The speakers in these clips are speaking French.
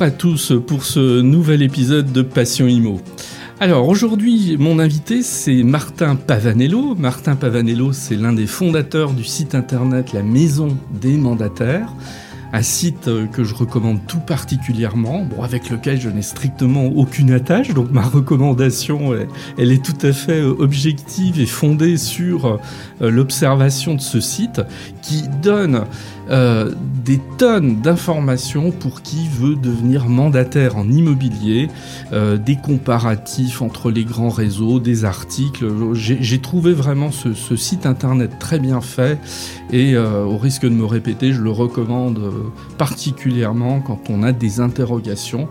Bonjour à tous pour ce nouvel épisode de Passion Imo. Alors aujourd'hui, mon invité c'est Martin Pavanello. Martin Pavanello, c'est l'un des fondateurs du site internet La Maison des Mandataires un site euh, que je recommande tout particulièrement, bon, avec lequel je n'ai strictement aucune attache, donc ma recommandation, elle, est tout à fait euh, objective et fondée sur euh, l'observation de ce site qui donne euh, des tonnes d'informations pour qui veut devenir mandataire en immobilier, euh, des comparatifs entre les grands réseaux, des articles. J'ai trouvé vraiment ce, site internet très bien fait et euh, au risque de me répéter, je le recommande particulièrement quand on a des interrogations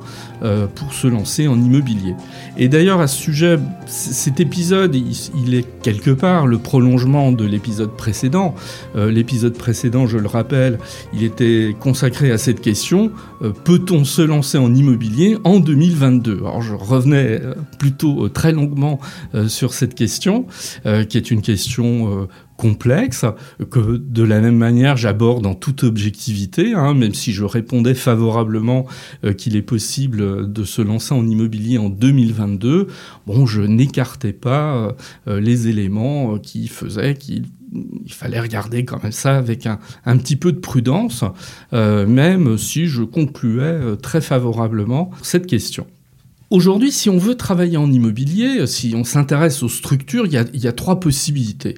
pour se lancer en immobilier. Et d'ailleurs à ce sujet, cet épisode, il, est quelque part le prolongement de l'épisode précédent. l'épisode précédent, je le rappelle, il était consacré à cette question. Euh, peut-on se lancer en immobilier en 2022 Alors je revenais euh, plutôt euh, très longuement sur cette question, qui est une question complexe, que de la même manière j'aborde en toute objectivité, hein, même si je répondais favorablement qu'il est possible de se lancer en immobilier en 2022, bon, je n'écartais pas les éléments qui faisaient qu'il il fallait regarder quand même ça avec un, petit peu de prudence, euh, même si je concluais euh, très favorablement cette question. Aujourd'hui, si on veut travailler en immobilier, si on s'intéresse aux structures, il y, a, trois possibilités.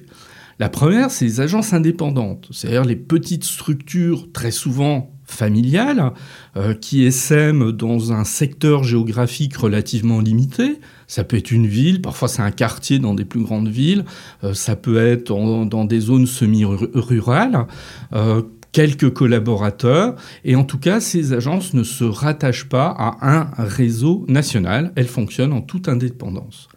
La première, c'est les agences indépendantes, c'est-à-dire les petites structures très souvent familiales euh, qui essaiment dans un secteur géographique relativement limité, ça peut être une ville, parfois c'est un quartier dans des plus grandes villes, euh, ça peut être dans des zones semi-rurales. Euh, quelques collaborateurs, et en tout cas, ces agences ne se rattachent pas à un réseau national, elles fonctionnent en toute indépendance.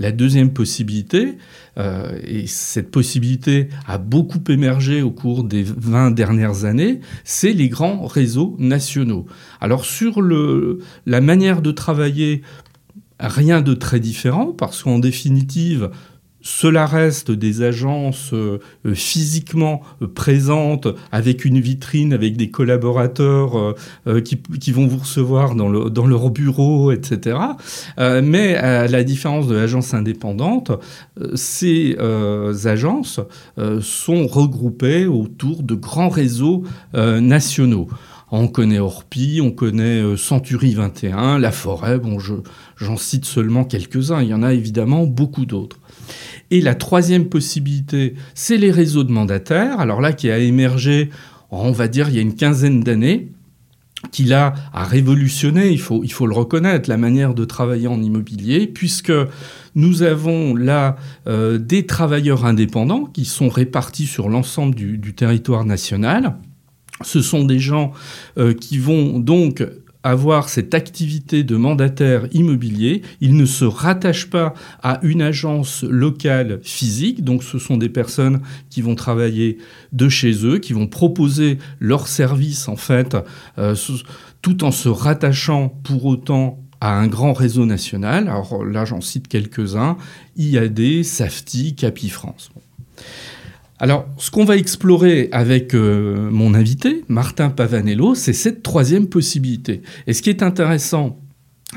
La deuxième possibilité, euh, et cette possibilité a beaucoup émergé au cours des 20 dernières années, c'est les grands réseaux nationaux. Alors sur la manière de travailler rien de très différent, parce qu'en définitive, cela reste des agences euh, physiquement euh, présentes avec une vitrine, avec des collaborateurs euh, qui, vont vous recevoir dans, le, dans leur bureau, etc. mais à la différence de l'agence indépendante, ces agences sont regroupées autour de grands réseaux nationaux. On connaît Orpi, on connaît euh, Century 21, La Forêt, bon, j'en cite seulement quelques-uns, il y en a évidemment beaucoup d'autres. Et la troisième possibilité, c'est les réseaux de mandataires, alors là qui a émergé, on va dire, il y a une quinzaine d'années, qui là a révolutionné, il faut, le reconnaître, la manière de travailler en immobilier, puisque nous avons là euh, des travailleurs indépendants qui sont répartis sur l'ensemble du territoire national, ce sont des gens euh, qui vont donc avoir cette activité de mandataire immobilier, ils ne se rattachent pas à une agence locale physique, donc ce sont des personnes qui vont travailler de chez eux, qui vont proposer leurs services en fait, euh, tout en se rattachant pour autant à un grand réseau national. Alors là j'en cite quelques-uns, IAD, Safety, Capifrance. Alors, ce qu'on va explorer avec euh, mon invité, Martin Pavanello, c'est cette troisième possibilité. Et ce qui est intéressant,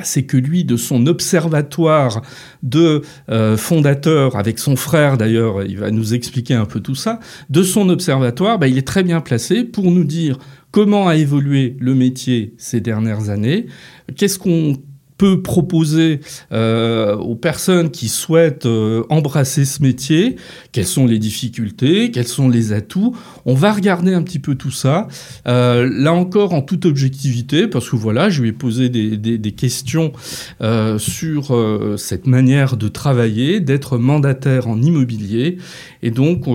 c'est que lui, de son observatoire de euh, fondateur, avec son frère d'ailleurs, il va nous expliquer un peu tout ça, de son observatoire, bah, il est très bien placé pour nous dire comment a évolué le métier ces dernières années, qu'est-ce qu'on proposer euh, aux personnes qui souhaitent euh, embrasser ce métier, quelles sont les difficultés, quels sont les atouts. On va regarder un petit peu tout ça, euh, là encore en toute objectivité, parce que voilà, je lui ai posé des, questions sur cette manière de travailler, d'être mandataire en immobilier, et donc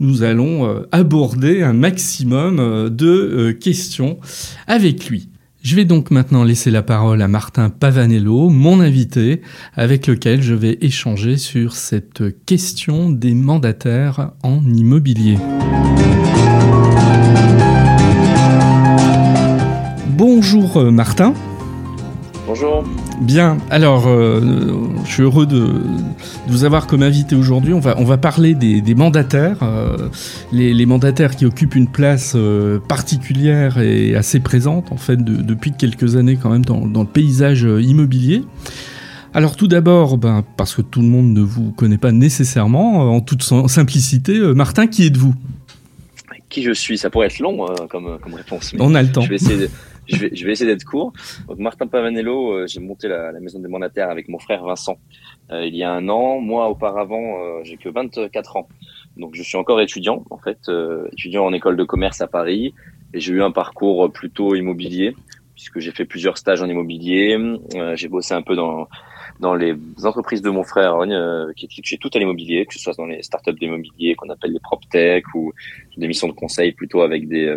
nous allons aborder un maximum de questions avec lui. Je vais donc maintenant laisser la parole à Martin Pavanello, mon invité, avec lequel je vais échanger sur cette question des mandataires en immobilier. bonjour Martin. Bonjour. Bien, alors euh, je suis heureux de, vous avoir comme invité aujourd'hui. On va, on va parler des, mandataires, euh, les, mandataires qui occupent une place euh, particulière et assez présente en fait depuis quelques années quand même dans, le paysage immobilier. Alors tout d'abord, ben, parce que tout le monde ne vous connaît pas nécessairement, en toute simplicité, Martin, qui êtes-vous? Qui je suis? Ça pourrait être long comme, comme réponse. On a le temps. Je vais essayer de je vais, je vais essayer d'être court. Donc, Martin Pavanello, euh, j'ai monté la, la, maison des mandataires avec mon frère Vincent euh, il y a un an. Moi, auparavant, euh, j'ai que 24 ans. Donc, je suis encore étudiant, en fait, étudiant en école de commerce à Paris. Et j'ai eu un parcours plutôt immobilier, puisque j'ai fait plusieurs stages en immobilier. j'ai bossé un peu dans dans les entreprises de mon frère qui touchaient tout à l'immobilier, que ce soit dans les startups d'immobilier qu'on appelle les PropTech ou des missions de conseil plutôt avec des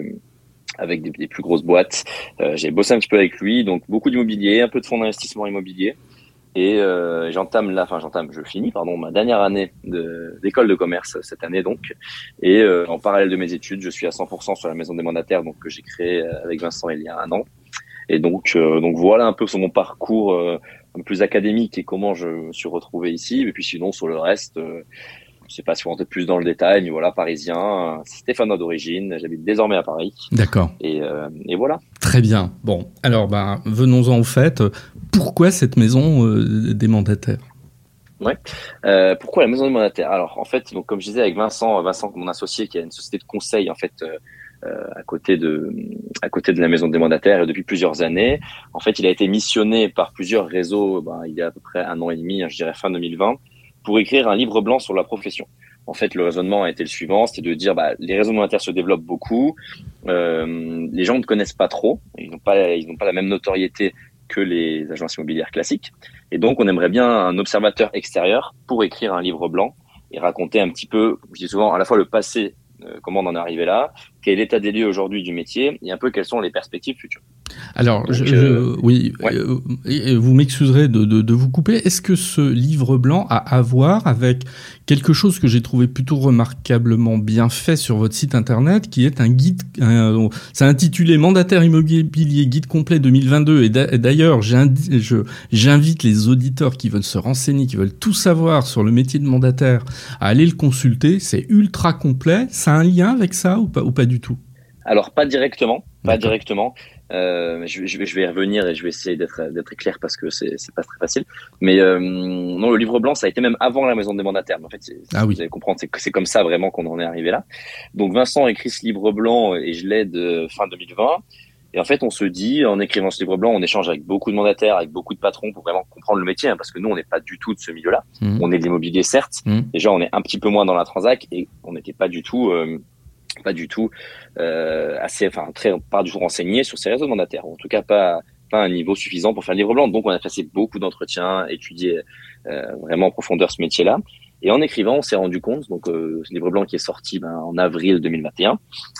avec des, plus grosses boîtes. Euh, j'ai bossé un petit peu avec lui, donc beaucoup d'immobilier, un peu de fonds d'investissement immobilier. Et euh, j'entame là, enfin j'entame, je finis pardon ma dernière année d'école de, commerce cette année donc. Et euh, en parallèle de mes études, je suis à 100% sur la maison des mandataires donc que j'ai créé avec Vincent il y a un an. Et donc donc voilà un peu sur mon parcours un peu plus académique et comment je me suis retrouvé ici. Et puis sinon sur le reste, sais pas si vous rentrez plus dans le détail, mais voilà, parisien, stéphanois d'origine, j'habite désormais à Paris. D'accord. Et, euh, et, voilà. Très bien. Bon, alors ben, venons-en au fait. Pourquoi cette maison euh, des mandataires? Ouais. Euh, pourquoi la maison des mandataires? Alors en fait, donc comme je disais avec Vincent, Vincent mon associé qui a une société de conseil en fait euh, à côté de à côté de la maison des mandataires et depuis plusieurs années. En fait, il a été missionné par plusieurs réseaux. Ben, il y a à peu près un an et demi, hein, je dirais fin 2020, pour écrire un livre blanc sur la profession. En fait, le raisonnement a été le suivant, c'était de dire bah, les réseaux monétaires se développent beaucoup, euh, les gens ne connaissent pas trop, ils n'ont pas, ils n'ont pas la même notoriété que les agences immobilières classiques, et donc on aimerait bien un observateur extérieur pour écrire un livre blanc et raconter un petit peu, je dis souvent à la fois le passé, euh, comment on en est arrivé là, quel est l'état des lieux aujourd'hui du métier et un peu quelles sont les perspectives futures. Alors, je, euh, oui, euh, vous m'excuserez de, de, de, vous couper. Est-ce que ce livre blanc a à voir avec quelque chose que j'ai trouvé plutôt remarquablement bien fait sur votre site internet, qui est un guide, c'est intitulé Mandataire immobilier guide complet 2022. Et d'ailleurs, j'invite les auditeurs qui veulent se renseigner, qui veulent tout savoir sur le métier de mandataire, à aller le consulter. C'est ultra complet. Ça a un lien avec ça ou pas, ou pas du tout? Alors pas directement, pas directement. Euh, je, je, vais, je vais y revenir et je vais essayer d'être d'être clair parce que c'est c'est pas très facile. Mais euh, non, le livre blanc, ça a été même avant la maison des mandataires. Mais en fait, ah oui. vous allez comprendre, c'est c'est comme ça vraiment qu'on en est arrivé là. Donc Vincent écrit ce livre blanc et je l'aide fin 2020. Et en fait, on se dit, en écrivant ce livre blanc, on échange avec beaucoup de mandataires, avec beaucoup de patrons pour vraiment comprendre le métier, hein, parce que nous, on n'est pas du tout de ce milieu-là. Mmh. On est de l'immobilier, certes. Mmh. Déjà, on est un petit peu moins dans la transac et on n'était pas du tout euh, pas du tout euh, assez, enfin très pas du tout renseigné sur ces réseaux mandataires, en tout cas pas pas un niveau suffisant pour faire le livre blanc. Donc on a passé beaucoup d'entretiens, étudié euh, vraiment en profondeur ce métier-là. Et en écrivant, on s'est rendu compte, donc euh, ce livre blanc qui est sorti ben, en avril 2021,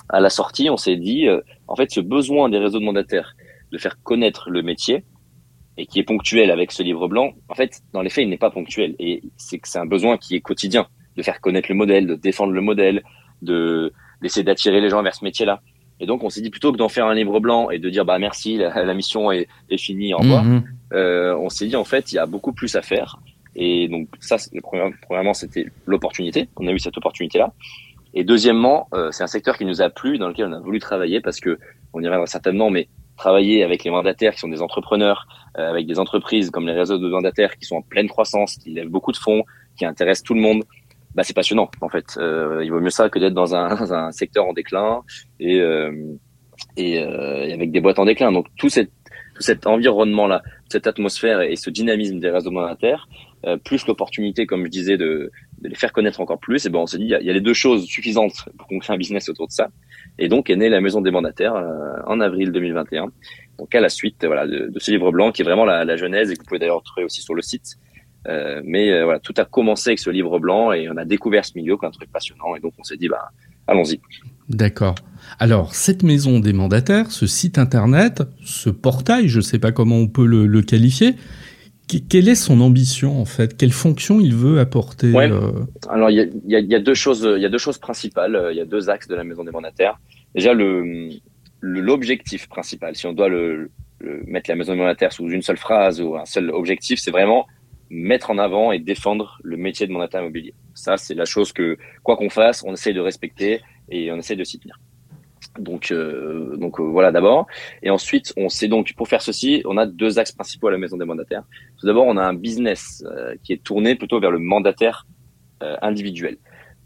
à la sortie, on s'est dit, euh, en fait, ce besoin des réseaux de mandataires de faire connaître le métier et qui est ponctuel avec ce livre blanc, en fait, dans les faits, il n'est pas ponctuel. Et c'est que c'est un besoin qui est quotidien, de faire connaître le modèle, de défendre le modèle, de d'essayer d'attirer les gens vers ce métier-là. Et donc, on s'est dit plutôt que d'en faire un livre blanc et de dire bah merci, la, mission est, est, finie, au revoir. Mhm. Euh, on s'est dit en fait, il y a beaucoup plus à faire. Et donc ça, premièrement, c'était l'opportunité. On a eu cette opportunité-là. Et deuxièmement, euh, c'est un secteur qui nous a plu, dans lequel on a voulu travailler parce que on y reviendra certainement, mais travailler avec les mandataires qui sont des entrepreneurs, euh, avec des entreprises comme les réseaux de mandataires qui sont en pleine croissance, qui lèvent beaucoup de fonds, qui intéressent tout le monde, bah, c'est passionnant en fait. Euh, il vaut mieux ça que d'être dans un, dans un, secteur en déclin et, euh, et, euh, et, avec des boîtes en déclin. Donc tout, cette, tout cet environnement-là, cette atmosphère et ce dynamisme des réseaux monétaires, euh, plus l'opportunité, comme je disais, de, de, les faire connaître encore plus, et ben on s'est dit il y, a, les deux choses suffisantes pour qu'on crée un business autour de ça. Et donc est née la maison des mandataires euh, en avril 2021. Donc à la suite voilà de, de ce livre blanc qui est vraiment la, la genèse et que vous pouvez d'ailleurs trouver aussi sur le site euh, mais euh, voilà, tout a commencé avec ce livre blanc et on a découvert ce milieu comme un truc passionnant et donc on s'est dit bah allons-y. D'accord. Alors cette maison des mandataires, ce site internet, ce portail, je ne sais pas comment on peut le, le qualifier. Quelle est son ambition en fait? Quelle fonction il veut apporter ouais. euh... Alors il y a, y, a, y a, deux choses, il y a deux choses principales. Il y a deux axes de la maison des mandataires. Déjà le l'objectif principal, si on doit le, mettre la maison mandataire sous une seule phrase ou un seul objectif, c'est vraiment mettre en avant et défendre le métier de mandataire immobilier. Ça, c'est la chose que, quoi qu'on fasse, on essaie de respecter et on essaie de s'y tenir. Donc, euh, donc euh, voilà d'abord. Et ensuite, on sait donc pour faire ceci, on a deux axes principaux à la maison des mandataires. Tout d'abord, on a un business euh, qui est tourné plutôt vers le mandataire individuel.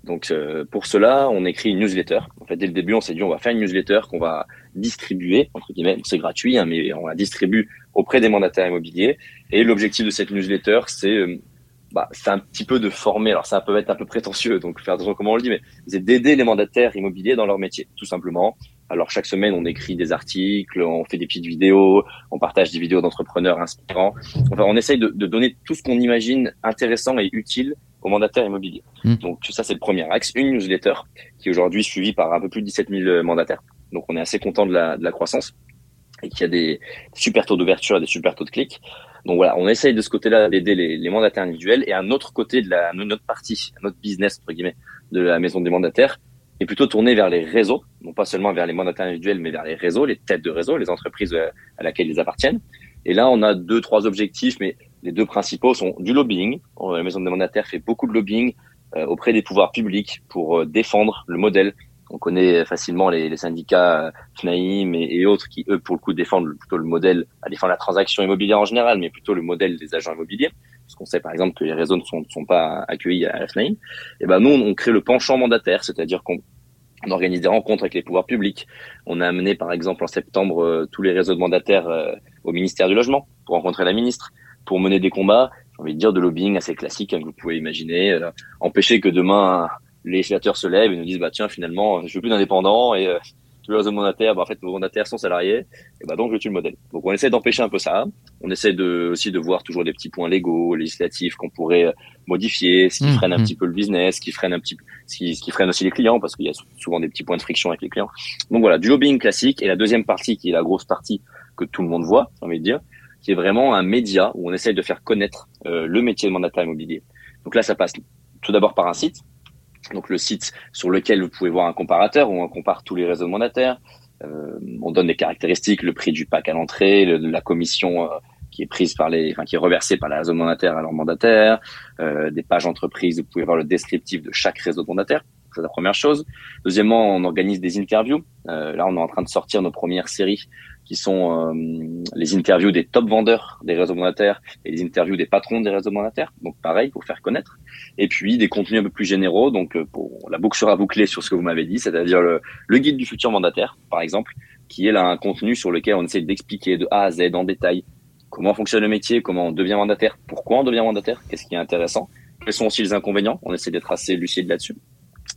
Donc pour cela, on écrit une newsletter. En fait, dès le début, on s'est dit on va faire une newsletter qu'on va distribuer entre guillemets. C'est gratuit, hein, mais on la distribue auprès des mandataires immobiliers. Et l'objectif de cette newsletter, c'est bah, c'est un petit peu de former. Alors ça peut être un peu prétentieux, donc faire attention comment on le dit, mais c'est d'aider les mandataires immobiliers dans leur métier, tout simplement. Alors chaque semaine, on écrit des articles, on fait des petites vidéos, on partage des vidéos d'entrepreneurs inspirants. Enfin, on essaye de donner tout ce qu'on imagine intéressant et utile aux mandataires immobiliers. Mmh. Donc ça, c'est le premier axe. Une newsletter qui est aujourd'hui suivie par un peu plus de 17 000 mandataires. Donc on est assez content de la, de la croissance et qui a des super taux d'ouverture et des super taux de clics. Donc voilà, on essaye de ce côté-là d'aider les, les, mandataires individuels et un autre côté de la notre partie, notre business entre guillemets de la maison des mandataires est plutôt tourné vers les réseaux, non pas seulement vers les mandataires individuels, mais vers les réseaux, les têtes de réseau, les entreprises euh, à laquelle ils appartiennent. Et là, on a deux, trois objectifs, mais les deux principaux sont du lobbying. La maison des mandataires fait beaucoup de lobbying euh, auprès des pouvoirs publics pour euh, défendre le modèle on connaît facilement les, syndicats FNAIM et, et, autres qui, eux, pour le coup, défendent plutôt le modèle, à défendre la transaction immobilière en général, mais plutôt le modèle des agents immobiliers. Parce qu'on sait, par exemple, que les réseaux ne sont, pas accueillis à la FNAIM. Et ben, nous, on, crée le penchant mandataire, c'est-à-dire qu'on on organise des rencontres avec les pouvoirs publics. On a amené, par exemple, en septembre, euh, tous les réseaux de mandataires euh, au ministère du Logement pour rencontrer la ministre, pour mener des combats, j'ai envie de dire, de lobbying assez classique, comme vous pouvez imaginer, euh, empêcher que demain les législateurs se lèvent et nous disent bah tiens finalement je veux plus d'indépendants et euh, tous les mandataires bah, en fait nos mandataires sont salariés et bah donc je tue le modèle. Donc on essaie d'empêcher un peu ça. On essaie de aussi de voir toujours des petits points légaux, législatifs qu'on pourrait euh, modifier, ce qui mmh, freine un mmh. petit peu le business, ce qui freine un petit ce qui, ce qui freine aussi les clients parce qu'il y a souvent des petits points de friction avec les clients. Donc voilà, du lobbying classique et la deuxième partie qui est la grosse partie que tout le monde voit, j'ai envie de dire, qui est vraiment un média où on essaye de faire connaître euh, le métier de mandataire immobilier. Donc là ça passe tout d'abord par un site donc le site sur lequel vous pouvez voir un comparateur où on compare tous les réseaux mandataires. Euh, on donne des caractéristiques, le prix du pack à l'entrée, la commission euh, qui est prise par les, enfin qui est reversée par la réseau mandataire à leur mandataire, euh, des pages entreprises, vous pouvez voir le descriptif de chaque réseau de mandataire. C'est la première chose. Deuxièmement, on organise des interviews. Euh, là, on est en train de sortir nos premières séries qui sont euh, les interviews des top vendeurs des réseaux monétaires et les interviews des patrons des réseaux monétaires. Donc pareil, pour faire connaître. Et puis des contenus un peu plus généraux. Donc euh, pour la boucle sera bouclée sur ce que vous m'avez dit, c'est-à-dire le, le, guide du futur mandataire, par exemple, qui est là un contenu sur lequel on essaie d'expliquer de A à Z en détail comment fonctionne le métier, comment on devient mandataire, pourquoi on devient mandataire, qu'est-ce qui est intéressant, quels sont aussi les inconvénients. On essaie d'être assez lucide là-dessus.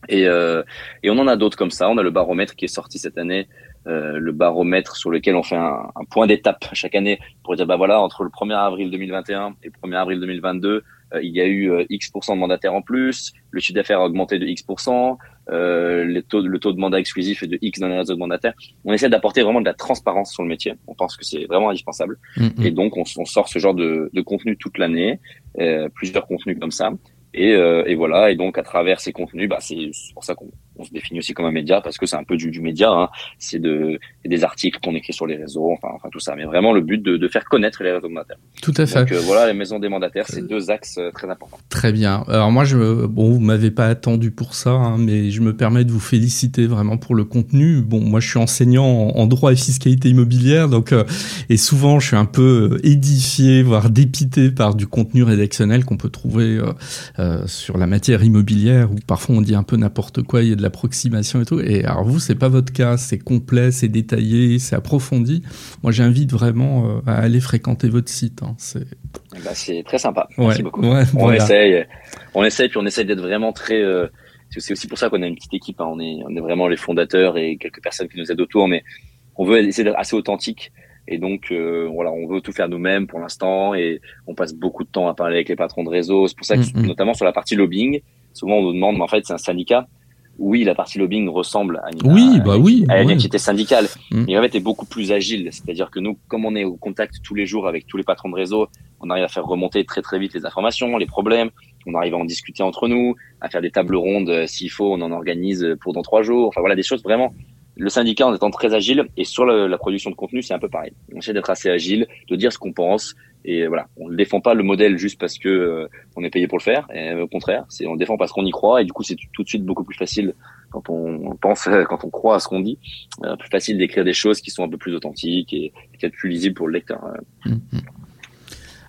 Et, euh, et on en a d'autres comme ça. On a le baromètre qui est sorti cette année euh, le baromètre sur lequel on fait un, un point d'étape chaque année pour dire bah voilà entre le 1er avril 2021 et le 1er avril 2022 euh, il y a eu euh, X de mandataires en plus, le chiffre d'affaires a augmenté de X euh, le taux le taux de mandat exclusif est de X dans les réseaux de mandataires. On essaie d'apporter vraiment de la transparence sur le métier. On pense que c'est vraiment indispensable mm-hmm. et donc on, on, sort ce genre de, de contenu toute l'année, plusieurs contenus comme ça. Et, et, voilà, et donc à travers ces contenus, bah, c'est pour ça qu'on on se définit aussi comme un média parce que c'est un peu du, du média. Hein. C'est de, des articles qu'on écrit sur les réseaux, enfin, enfin tout ça. Mais vraiment le but de, de faire connaître les réseaux mandataires. Tout à fait. Donc euh, voilà, les maisons des mandataires, c'est deux axes euh, très importants. Très bien. Alors moi, je, bon, vous m'avez pas attendu pour ça, hein, mais je me permets de vous féliciter vraiment pour le contenu. Bon, moi, je suis enseignant en, droit et fiscalité immobilière, donc euh, et souvent, je suis un peu édifié, voire dépité par du contenu rédactionnel qu'on peut trouver sur la matière immobilière, où parfois on dit un peu n'importe quoi. Il y a de la approximation et tout. Et alors vous, c'est pas votre cas, c'est complet, c'est détaillé, c'est approfondi. Moi, j'invite vraiment euh, à aller fréquenter votre site. Hein. C'est c'est très sympa. Merci beaucoup. on essaye, on essaye, puis on essaye d'être vraiment très. Euh, c'est aussi pour ça qu'on a une petite équipe. Hein. On est, on est vraiment les fondateurs et quelques personnes qui nous aident autour, mais on veut essayer d'être assez authentique. Et donc, euh, voilà, on veut tout faire nous-mêmes pour l'instant et on passe beaucoup de temps à parler avec les patrons de réseau. C'est pour ça que, mm, mm. notamment sur la partie lobbying, souvent on nous demande, mais en fait, c'est un syndicat oui, la partie lobbying ressemble à une, oui, bah oui, à une activité syndicale, mm. mais en fait est beaucoup plus agile. C'est-à-dire que nous, comme on est au contact tous les jours avec tous les patrons de réseau, on arrive à faire remonter très très vite les informations, les problèmes. On arrive à en discuter entre nous, à faire des tables rondes euh, s'il faut, on en organise pour dans trois jours. Enfin voilà des choses vraiment le syndicat en étant très agile et sur la, production de contenu, c'est un peu pareil. On essaie d'être assez agile, de dire ce qu'on pense et voilà, on ne défend pas le modèle juste parce que euh, on est payé pour le faire. Et, au contraire, c'est on le défend parce qu'on y croit et du coup c'est tout de suite beaucoup plus facile quand on, pense, quand on croit à ce qu'on dit, euh, plus facile d'écrire des choses qui sont un peu plus authentiques et, qui être plus lisibles pour le lecteur. Mmh, mmh.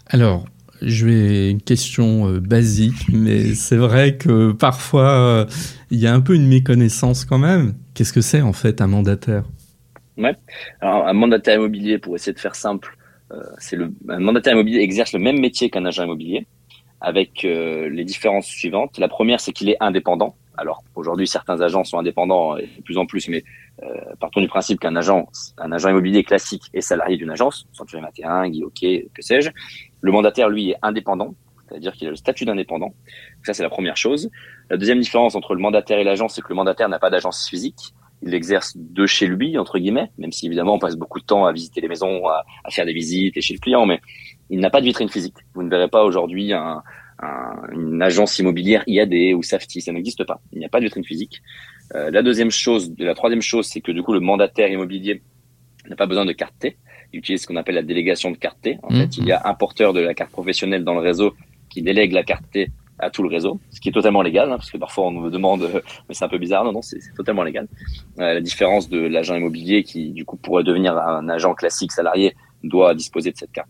Alors, je vais une question euh, basique, mais c'est vrai que parfois euh, il y a un peu une méconnaissance quand même. Qu'est-ce que c'est en fait un mandataire? Ouais. Alors un mandataire immobilier, pour essayer de faire simple, euh, c'est le un mandataire immobilier exerce le même métier qu'un agent immobilier, avec les différences suivantes. La première, c'est qu'il est indépendant. Alors aujourd'hui, certains agents sont indépendants et de plus en plus, mais partons du principe qu'un agent, un agent immobilier classique est salarié d'une agence, Century 21, Guy que sais-je. Le mandataire, lui, est indépendant, c'est-à-dire qu'il a le statut d'indépendant. Ça, c'est la première chose. La deuxième différence entre le mandataire et l'agence, c'est que le mandataire n'a pas d'agence physique. Il exerce de chez lui, entre guillemets, même si évidemment on passe beaucoup de temps à visiter les maisons, à, faire des visites et chez le client, mais il n'a pas de vitrine physique. Vous ne verrez pas aujourd'hui un, une agence immobilière IAD ou Safety, ça n'existe pas. Il n'y a pas de vitrine physique. Euh, la deuxième chose, la troisième chose, c'est que du coup le mandataire immobilier n'a pas besoin de carte T il utilise ce qu'on appelle la délégation de carte T. En fait, il y a un porteur de la carte professionnelle dans le réseau qui délègue la carte T à tout le réseau, ce qui est totalement légal, hein, parce que parfois on me demande, mais c'est un peu bizarre, non, non, c'est totalement légal. Euh, la différence de l'agent immobilier qui, du coup, pourrait devenir un agent classique salarié doit disposer de cette carte.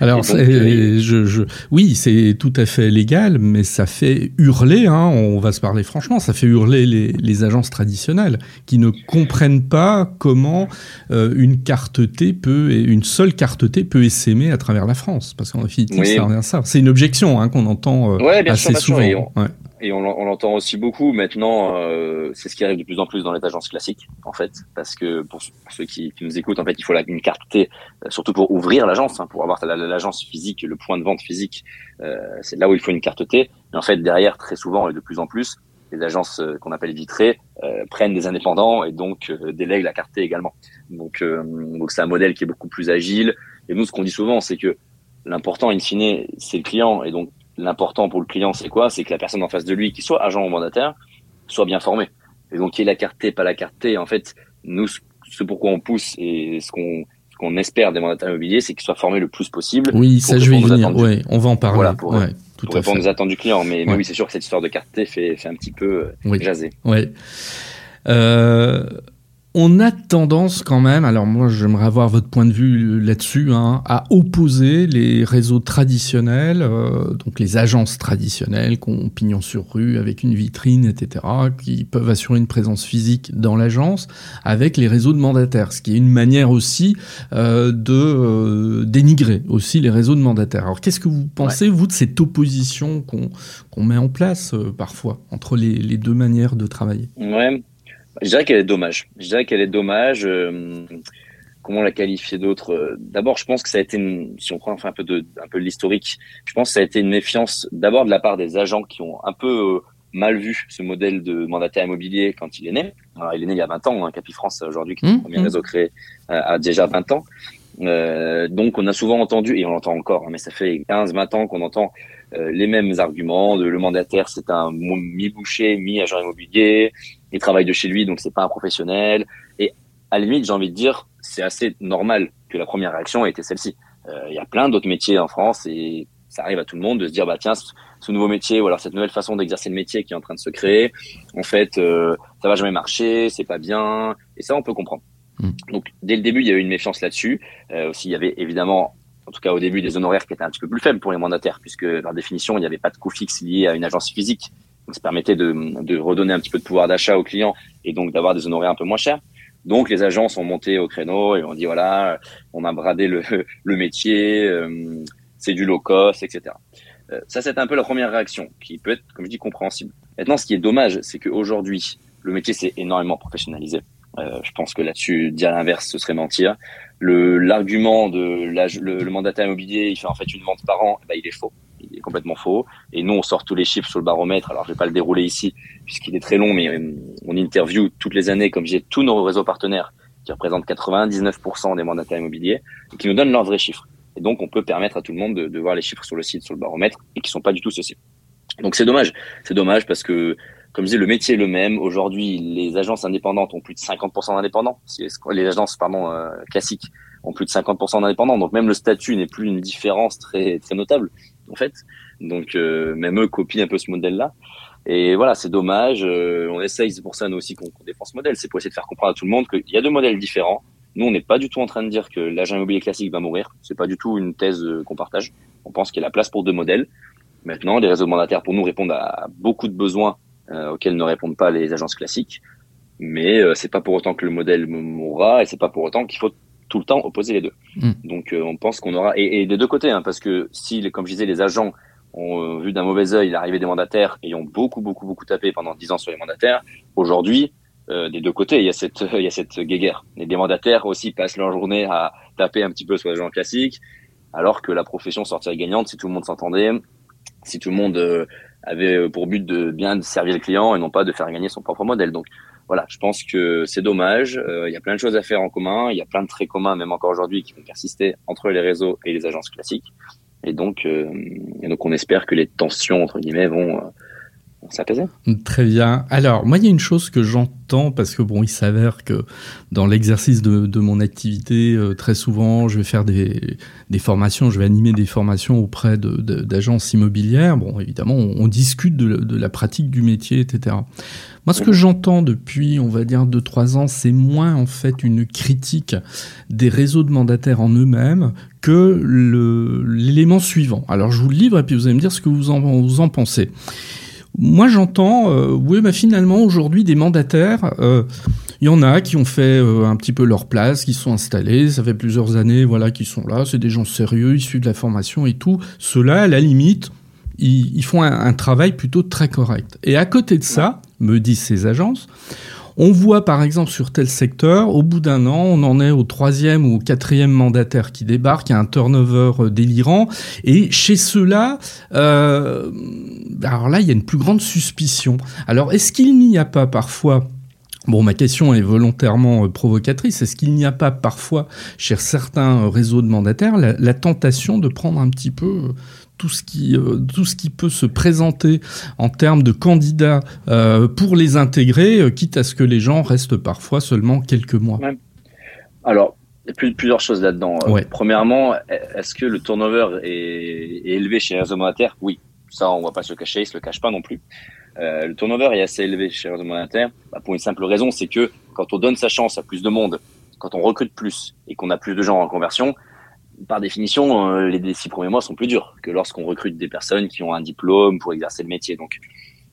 Alors, euh, je, je, oui, c'est tout à fait légal, mais ça fait hurler, hein, on va se parler franchement, ça fait hurler les, les agences traditionnelles qui ne comprennent pas comment euh, une carte T peut, une seule carte T peut essaimer à travers la France, parce qu'en fait, oui. ça rien ça. C'est une objection hein, qu'on entend euh, assez souvent. Et on, on l'entend aussi beaucoup maintenant. Euh, c'est ce qui arrive de plus en plus dans les agences classiques, en fait, parce que pour, ceux qui, nous écoutent, en fait, il faut une carte T, euh, surtout pour ouvrir l'agence, hein, pour avoir l'agence physique, le point de vente physique. Euh, c'est là où il faut une carte T. Mais en fait, derrière, très souvent et de plus en plus, les agences euh, qu'on appelle vitrées euh, prennent des indépendants et donc délèguent la carte T également. Donc, donc c'est un modèle qui est beaucoup plus agile. Et nous, ce qu'on dit souvent, c'est que l'important, in fine, c'est le client. Et donc, l'important pour le client, c'est quoi? C'est que la personne en face de lui, qui soit agent ou mandataire, soit bien formée. Et donc, qu'il ait la carte T, pas la carte T, en fait, nous, ce pourquoi on pousse et ce qu'on qu'on espère des mandataires immobiliers, c'est qu'ils soient formés le plus possible. Oui, ça je vais y venir. Ouais, on va en parler. Voilà, pour, tout pour répondre aux attentes du client. Mais, mais, oui, c'est sûr que cette histoire de carte T fait, fait un petit peu euh, oui. jaser. Ouais. Euh, on a tendance quand même, alors moi j'aimerais avoir votre point de vue là-dessus, hein, à opposer les réseaux traditionnels, euh, donc les agences traditionnelles qui ont pignon sur rue avec une vitrine, etc., qui peuvent assurer une présence physique dans l'agence, avec les réseaux de mandataires, ce qui est une manière aussi euh, de euh, dénigrer aussi les réseaux de mandataires. Alors qu'est-ce que vous pensez, vous, de cette opposition qu'on met en place parfois entre les, les, deux manières de travailler? Ouais, je dirais qu'elle est dommage. Je dirais qu'elle est dommage. Euh, comment la qualifier d'autre euh, D'abord, je pense que ça a été, une, si on prend enfin un peu de, un peu de l'historique, je pense que ça a été une méfiance d'abord de la part des agents qui ont un peu euh, mal vu ce modèle de mandataire immobilier quand il est né. Alors, il est né il y a 20 ans, hein, Capifrance aujourd'hui, qui est le mmh, premier mmh. réseau créé, a déjà 20 ans. Euh, donc on a souvent entendu, et on l'entend encore, hein, mais ça fait 15-20 ans qu'on entend euh, les mêmes arguments de le mandataire c'est un mi-boucher, mi-agent immobilier, il travaille de chez lui donc c'est pas un professionnel. Et à la limite j'ai envie de dire c'est assez normal que la première réaction ait été celle-ci. Euh, il y a plein d'autres métiers en France et ça arrive à tout le monde de se dire bah tiens ce nouveau métier ou alors cette nouvelle façon d'exercer le métier qui est en train de se créer en fait ça va jamais marcher c'est pas bien et ça on peut comprendre Mm. Donc dès le début, il y a eu une méfiance là-dessus. Euh, aussi, il y avait évidemment, en tout cas au début, des honoraires qui étaient un petit peu plus faibles pour les mandataires, puisque par définition, il n'y avait pas de coût fixe lié à une agence physique. Ça permettait de, redonner un petit peu de pouvoir d'achat aux clients et donc d'avoir des honoraires un peu moins chers. Donc les agences ont monté au créneau et ont dit voilà, on a bradé le, métier, euh, c'est du low cost, etc. Euh, ça, c'est un peu la première réaction qui peut être, comme je dis, compréhensible. Maintenant, ce qui est dommage, c'est qu'aujourd'hui, le métier s'est énormément professionnalisé. Euh, je pense que là-dessus, dire l'inverse, ce serait mentir. L'argument de le, mandataire immobilier, il fait en fait une vente par an, bah, il est faux. Est complètement faux. Et nous, on sort tous les chiffres sur le baromètre. Alors, je vais pas le dérouler ici puisqu'il est très long, mais euh, on interview toutes les années, comme j'ai tous nos réseaux partenaires qui représentent 99% des mandataires immobiliers et qui nous donnent leurs vrais chiffres. Et donc, on peut permettre à tout le monde de, voir les chiffres sur le site, sur le baromètre, et qui sont pas du tout ceci. Donc, c'est dommage. C'est dommage parce que comme je disais, le métier est le même. Aujourd'hui, les agences indépendantes ont plus de 50% d'indépendants. Les agences, pardon, euh, classiques ont plus de 50% d'indépendants. Donc même le statut n'est plus une différence très très notable en fait. Donc euh, même eux copient un peu ce modèle-là. Et voilà, c'est dommage. Euh, on essaye, c'est pour ça nous aussi qu'on défend ce modèle. C'est pour essayer de faire comprendre à tout le monde qu'il y a deux modèles différents. Nous, on n'est pas du tout en train de dire que l'agent immobilier classique va mourir. C'est pas du tout une thèse qu'on partage. On pense qu'il y a la place pour deux modèles. Maintenant, les réseaux mandataires pour nous répondent à beaucoup de besoins euh, auxquels ne répondent pas les agences classiques. Mais euh, c'est pas pour autant que le modèle mourra et c'est pas pour autant qu'il faut tout le temps opposer les deux. Mm. Donc euh, on pense qu'on aura et, et, des deux côtés, hein, parce que si, comme je disais, les agents ont vu d'un mauvais œil l'arrivée des mandataires et ont beaucoup beaucoup beaucoup tapé pendant dix ans sur les mandataires, aujourd'hui des deux côtés, il y a cette il y a cette guéguerre. Et des mandataires aussi passent leur journée à taper un petit peu sur les agents classiques, alors que la profession sortirait gagnante si tout le monde s'entendait, si tout le monde avait euh, pour but de bien servir le client et non pas de faire gagner son propre modèle. Donc voilà, je pense que c'est dommage. Euh, il y a plein de choses à faire en commun. Il y a plein de traits communs, même encore aujourd'hui, qui vont persister entre les réseaux et les agences classiques. Et donc, euh, et donc on espère que les tensions entre guillemets vont s'apaiser. Très bien. Alors, moi, il y a une chose que j'entends, parce que bon, il s'avère que dans l'exercice de, mon activité, euh, très souvent, je vais faire des, formations, je vais animer des formations auprès d'agences immobilières. Bon, évidemment, on, discute de, la pratique du métier, etc. Moi, ce que j'entends depuis, on va dire, 2-3 ans, c'est moins, en fait, une critique des réseaux de mandataires en eux-mêmes que l'élément suivant. Alors, je vous le livre et puis vous allez me dire ce que vous vous en pensez. Moi, j'entends, euh, oui, bah, finalement, aujourd'hui, des mandataires, euh, il y en a qui ont fait euh, un petit peu leur place, qui sont installés, ça fait plusieurs années, voilà, qui sont là, c'est des gens sérieux, issus de la formation et tout. Ceux-là, à la limite, ils, font un, travail plutôt très correct. Et à côté de ça, me disent ces agences, on voit par exemple sur tel secteur, au bout d'un an, on en est au troisième ou au quatrième mandataire qui débarque, il un turnover euh, délirant. Et chez ceux-là, euh, alors là, il y a une plus grande suspicion. Alors, est-ce qu'il n'y a pas parfois Bon, ma question est volontairement euh, provocatrice. Est-ce qu'il n'y a pas parfois, chez certains réseaux de mandataires, la, tentation de prendre un petit peu tout ce qui euh, tout ce qui peut se présenter en termes de candidats euh, pour les intégrer, euh, quitte à ce que les gens restent parfois seulement quelques mois. Alors, il y a plusieurs choses là-dedans. Premièrement, est-ce que le turnover est, élevé chez les réseaux monétaires Oui, ça on ne va pas se le cacher, ils se le cachent pas non plus. le turnover est assez élevé chez les réseaux monétaires bah, pour une simple raison, c'est que quand on donne sa chance à plus de monde, quand on recrute plus et qu'on a plus de gens en conversion, par définition, euh, les six premiers mois sont plus durs que lorsqu'on recrute des personnes qui ont un diplôme pour exercer le métier. Donc,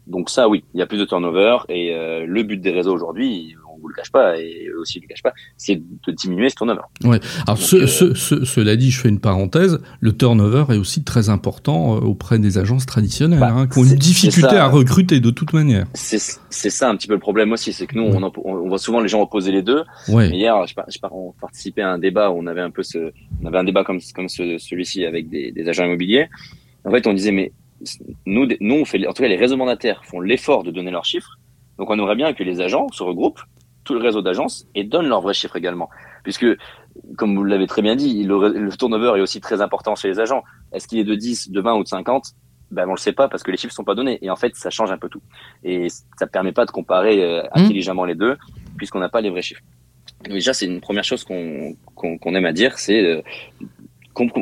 donc ça, oui, il y a plus de turnover. Et euh, le but des réseaux aujourd'hui, on vous le cache pas, et eux aussi ne le cache pas, c'est de diminuer ce turnover. Ouais. Alors, ce, euh, ce, cela dit, je fais une parenthèse, le turnover est aussi très important auprès des agences traditionnelles, bah, hein, qui ont une difficulté à recruter de toute manière. C'est ça un petit peu le problème aussi, c'est que nous, on, on, voit souvent les gens opposer les deux. Ouais. hier, je, je, on participait à un débat où on avait un peu ce, on avait un débat comme, comme celui-ci avec des, des agents immobiliers. En fait, on disait, mais nous, nous, on fait, en tout cas, les réseaux mandataires font l'effort de donner leurs chiffres. Donc, on aimerait bien que les agents se regroupent, tout le réseau d'agences, et donnent leurs vrais chiffres également. Puisque, comme vous l'avez très bien dit, le, le, turnover est aussi très important chez les agents. Est-ce qu'il est de 10, de 20 ou de 50 ben, on le sait pas parce que les chiffres sont pas donnés. Et en fait, ça change un peu tout. Et ça permet pas de comparer euh, mmh. intelligemment les deux, puisqu'on n'a pas les vrais chiffres. déjà, c'est une première chose qu'on qu'on aime à dire, c'est euh,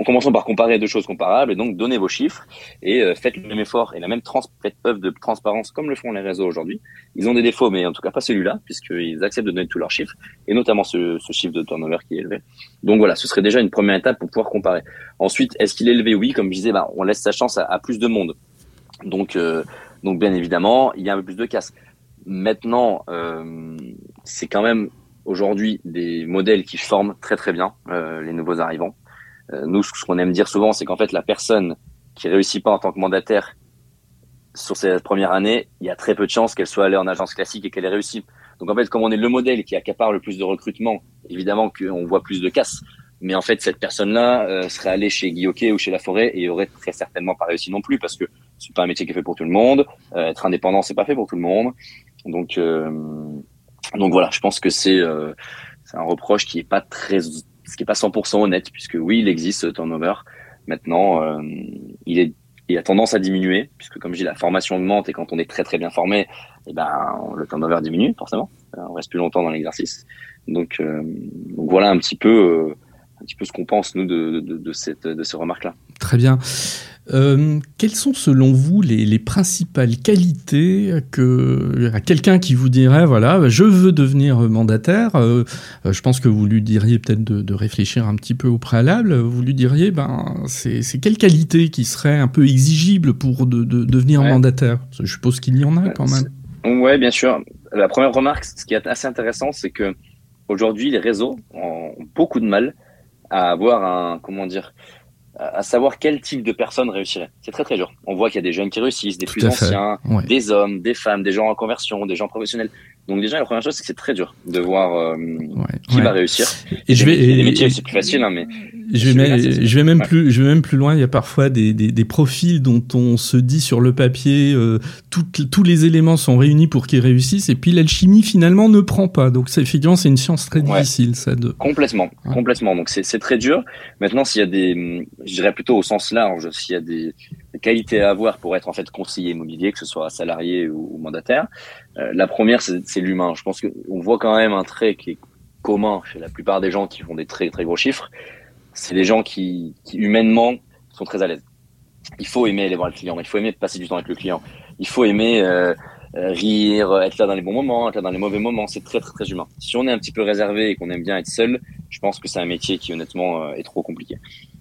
commençons par comparer deux choses comparables et donc donnez vos chiffres et euh, faites le même effort et la même trans faites œuvre de transparence comme le font les réseaux aujourd'hui. Ils ont des défauts, mais en tout cas pas celui-là, puisqu'ils acceptent de donner tous leurs chiffres et notamment ce, ce, chiffre de turnover qui est élevé. Donc voilà, ce serait déjà une première étape pour pouvoir comparer. Ensuite, est-ce qu'il est élevé? Oui, comme je disais, bah, on laisse sa chance à, plus de monde. Donc, euh, donc bien évidemment, il y a un peu plus de casse. Maintenant, euh, c'est quand même aujourd'hui des modèles qui forment très très bien euh, les nouveaux arrivants. Euh, nous, ce qu'on aime dire souvent, c'est qu'en fait, la personne qui réussit pas en tant que mandataire sur cette première année, il y a très peu de chances qu'elle soit allée en agence classique et qu'elle ait réussi. Donc en fait, comme on est le modèle qui accapare le plus de recrutement, évidemment qu'on voit plus de casse. Mais en fait, cette personne-là euh, serait allée chez Guilloquet ou chez La Forêt et aurait très certainement pas réussi non plus parce que c'est pas un métier qui est fait pour tout le monde. Euh, être indépendant, c'est pas fait pour tout le monde. Donc, euh, donc voilà, je pense que c'est c'est un reproche qui est pas très ce qui est pas 100% honnête, puisque oui, il existe ce turnover. Maintenant, euh, il a tendance à diminuer, puisque comme je dis, la formation augmente et quand on est très très bien formé, eh ben, le turnover diminue forcément. On reste plus longtemps dans l'exercice. Donc, euh, voilà un petit peu, euh, un petit peu ce qu'on pense nous de, cette, de ces remarques-là. Très bien. Euh, quelles sont selon vous les, les principales qualités que à quelqu'un qui vous dirait voilà je veux devenir mandataire euh, je pense que vous lui diriez peut-être de, de, réfléchir un petit peu au préalable vous lui diriez ben c'est quelles qualités qui seraient un peu exigibles pour de, de devenir mandataire? Je suppose qu'il y en a quand même. ouais bien sûr. La première remarque ce qui est assez intéressant c'est que aujourd'hui les réseaux ont beaucoup de mal à avoir un comment dire à savoir quel type de personne réussirait. C'est très très dur. On voit qu'il y a des jeunes qui réussissent, des plus anciens, des hommes, des femmes, des gens en conversion, des gens professionnels. Donc déjà la première chose c'est que c'est très dur de voir euh, qui va réussir. Et, je vais les métiers c'est plus facile hein, mais je vais, je vais même plus je vais même plus loin, il y a parfois des, des, des profils dont on se dit sur le papier euh, tous les éléments sont réunis pour qu'ils réussissent et puis l'alchimie finalement ne prend pas. Donc c'est effectivement c'est une science très difficile ça de Complètement, complètement. Donc c'est très dur. Maintenant s'il y a des je dirais plutôt au sens large, s'il y a des, qualités à avoir pour être en fait conseiller immobilier, que ce soit salarié ou, mandataire. Euh, la première, c'est l'humain. Je pense qu'on voit quand même un trait qui est commun chez la plupart des gens qui font des très très gros chiffres. C'est des gens qui, qui humainement sont très à l'aise. Il faut aimer aller voir le client, il faut aimer passer du temps avec le client, il faut aimer euh, euh, rire, être là dans les bons moments, être là dans les mauvais moments. C'est très très très humain. Si on est un petit peu réservé et qu'on aime bien être seul, je pense que c'est un métier qui honnêtement est trop compliqué.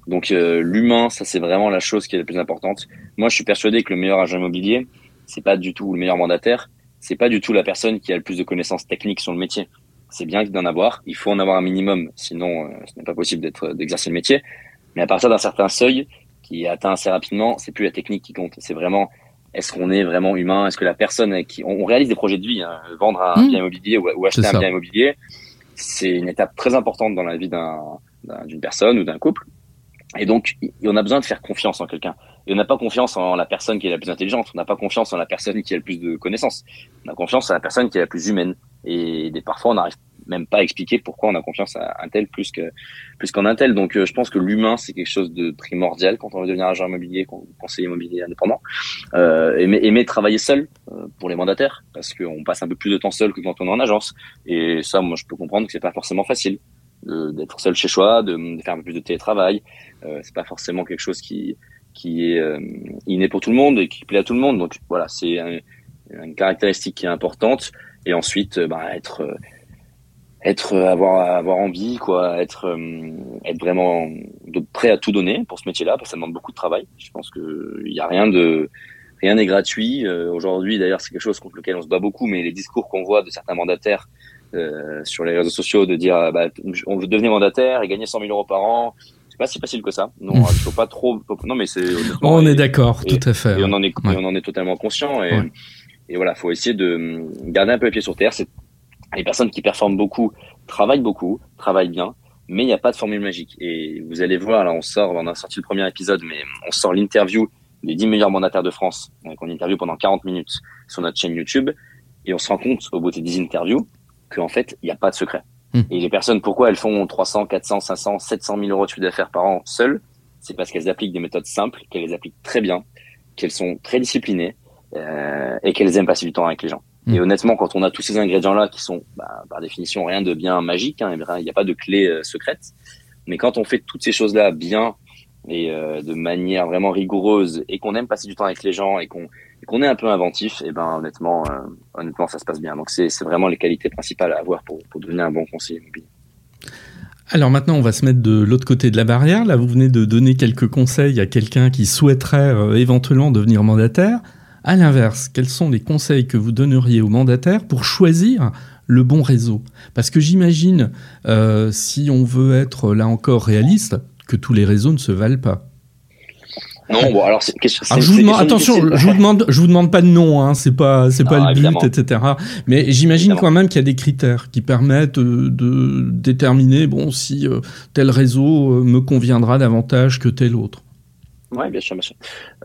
Donc euh, l'humain, ça c'est vraiment la chose qui est la plus importante. Moi, je suis persuadé que le meilleur agent immobilier, c'est pas du tout le meilleur mandataire, c'est pas du tout la personne qui a le plus de connaissances techniques sur le métier. C'est bien d'en avoir, il faut en avoir un minimum, sinon euh, ce n'est pas possible d'être d'exercer le métier. Mais à partir d'un certain seuil qui est atteint assez rapidement, c'est plus la technique qui compte, c'est vraiment est-ce qu'on est vraiment humain, est-ce que la personne qui on, réalise des projets de vie, hein, vendre un mmh. bien immobilier ou, acheter un bien immobilier, c'est une étape très importante dans la vie d'une personne ou d'un couple. Et donc, on a besoin de faire confiance en quelqu'un. Et on n'a pas confiance en la personne qui est la plus intelligente. On n'a pas confiance en la personne qui a le plus de connaissances. On a confiance en la personne qui est la plus humaine. Et parfois, on n'arrive même pas à expliquer pourquoi on a confiance à un tel plus que plus qu'en un tel. Donc, euh, je pense que l'humain, c'est quelque chose de primordial quand on veut devenir agent immobilier, conseiller immobilier indépendant. Euh, aimer, aimer travailler seul euh, pour les mandataires, parce qu'on passe un peu plus de temps seul que quand on est en agence. Et ça, moi, je peux comprendre que c'est pas forcément facile d'être seul chez soi, de, faire un peu plus de télétravail. Euh, c'est pas forcément quelque chose qui qui est euh, inné pour tout le monde et qui plaît à tout le monde. Donc voilà, c'est une caractéristique qui est importante. Et ensuite, euh, bah, être euh, être avoir avoir envie quoi être être vraiment prêt à tout donner pour ce métier-là parce que ça demande beaucoup de travail je pense que il y a rien de rien n'est gratuit aujourd'hui d'ailleurs c'est quelque chose contre lequel on se bat beaucoup mais les discours qu'on voit de certains mandataires sur les réseaux sociaux de dire bah, on veut devenir mandataire et gagner 100 000 euros par an. C'est pas si facile que ça. Non, il faut pas trop. Non, mais c'est. On est d'accord, tout à fait. Et on en est, on en est totalement conscient. Et, et voilà, faut essayer de garder un peu les pieds sur terre. C'est les personnes qui performent beaucoup travaillent beaucoup, travaillent bien, mais il n'y a pas de formule magique. Et vous allez voir, là, on sort, on a sorti le premier épisode, mais on sort l'interview des 10 meilleurs mandataires de France, donc on interview pendant 40 minutes sur notre chaîne YouTube, et on se rend compte au bout des 10 interviews qu'en fait, il n'y a pas de secret. Hmm. Et les personnes, pourquoi elles font 300, 400, 500, 700 000 euros de chiffre d'affaires par an seules? C'est parce qu'elles appliquent des méthodes simples, qu'elles les appliquent très bien, qu'elles sont très disciplinées euh, et qu'elles aiment passer du temps avec les gens. Hmm. Et honnêtement, quand on a tous ces ingrédients-là qui sont, bah, par définition, rien de bien magique, hein, il n'y a pas de clé euh, secrète, mais quand on fait toutes ces choses-là bien et euh, de manière vraiment rigoureuse et qu'on aime passer du temps avec les gens et qu'on qu'on est un peu inventif, et ben honnêtement, euh, honnêtement, ça se passe bien. Donc c'est vraiment les qualités principales à avoir pour, pour devenir un bon conseiller immobilier. Alors maintenant, on va se mettre de l'autre côté de la barrière. Là, vous venez de donner quelques conseils à quelqu'un qui souhaiterait euh, éventuellement devenir mandataire. À l'inverse, quels sont les conseils que vous donneriez aux mandataires pour choisir le bon réseau? Parce que j'imagine, euh, si on veut être là encore réaliste, que tous les réseaux ne se valent pas. Non, bon, alors c'est je vous demande, attention, je vous demande, je vous demande pas de nom, hein, c'est pas, c'est pas le but, etc. Mais j'imagine quand même qu'il y a des critères qui permettent euh, de, déterminer, bon, si euh, tel réseau euh, me conviendra davantage que tel autre. Oui, bien sûr, bien sûr.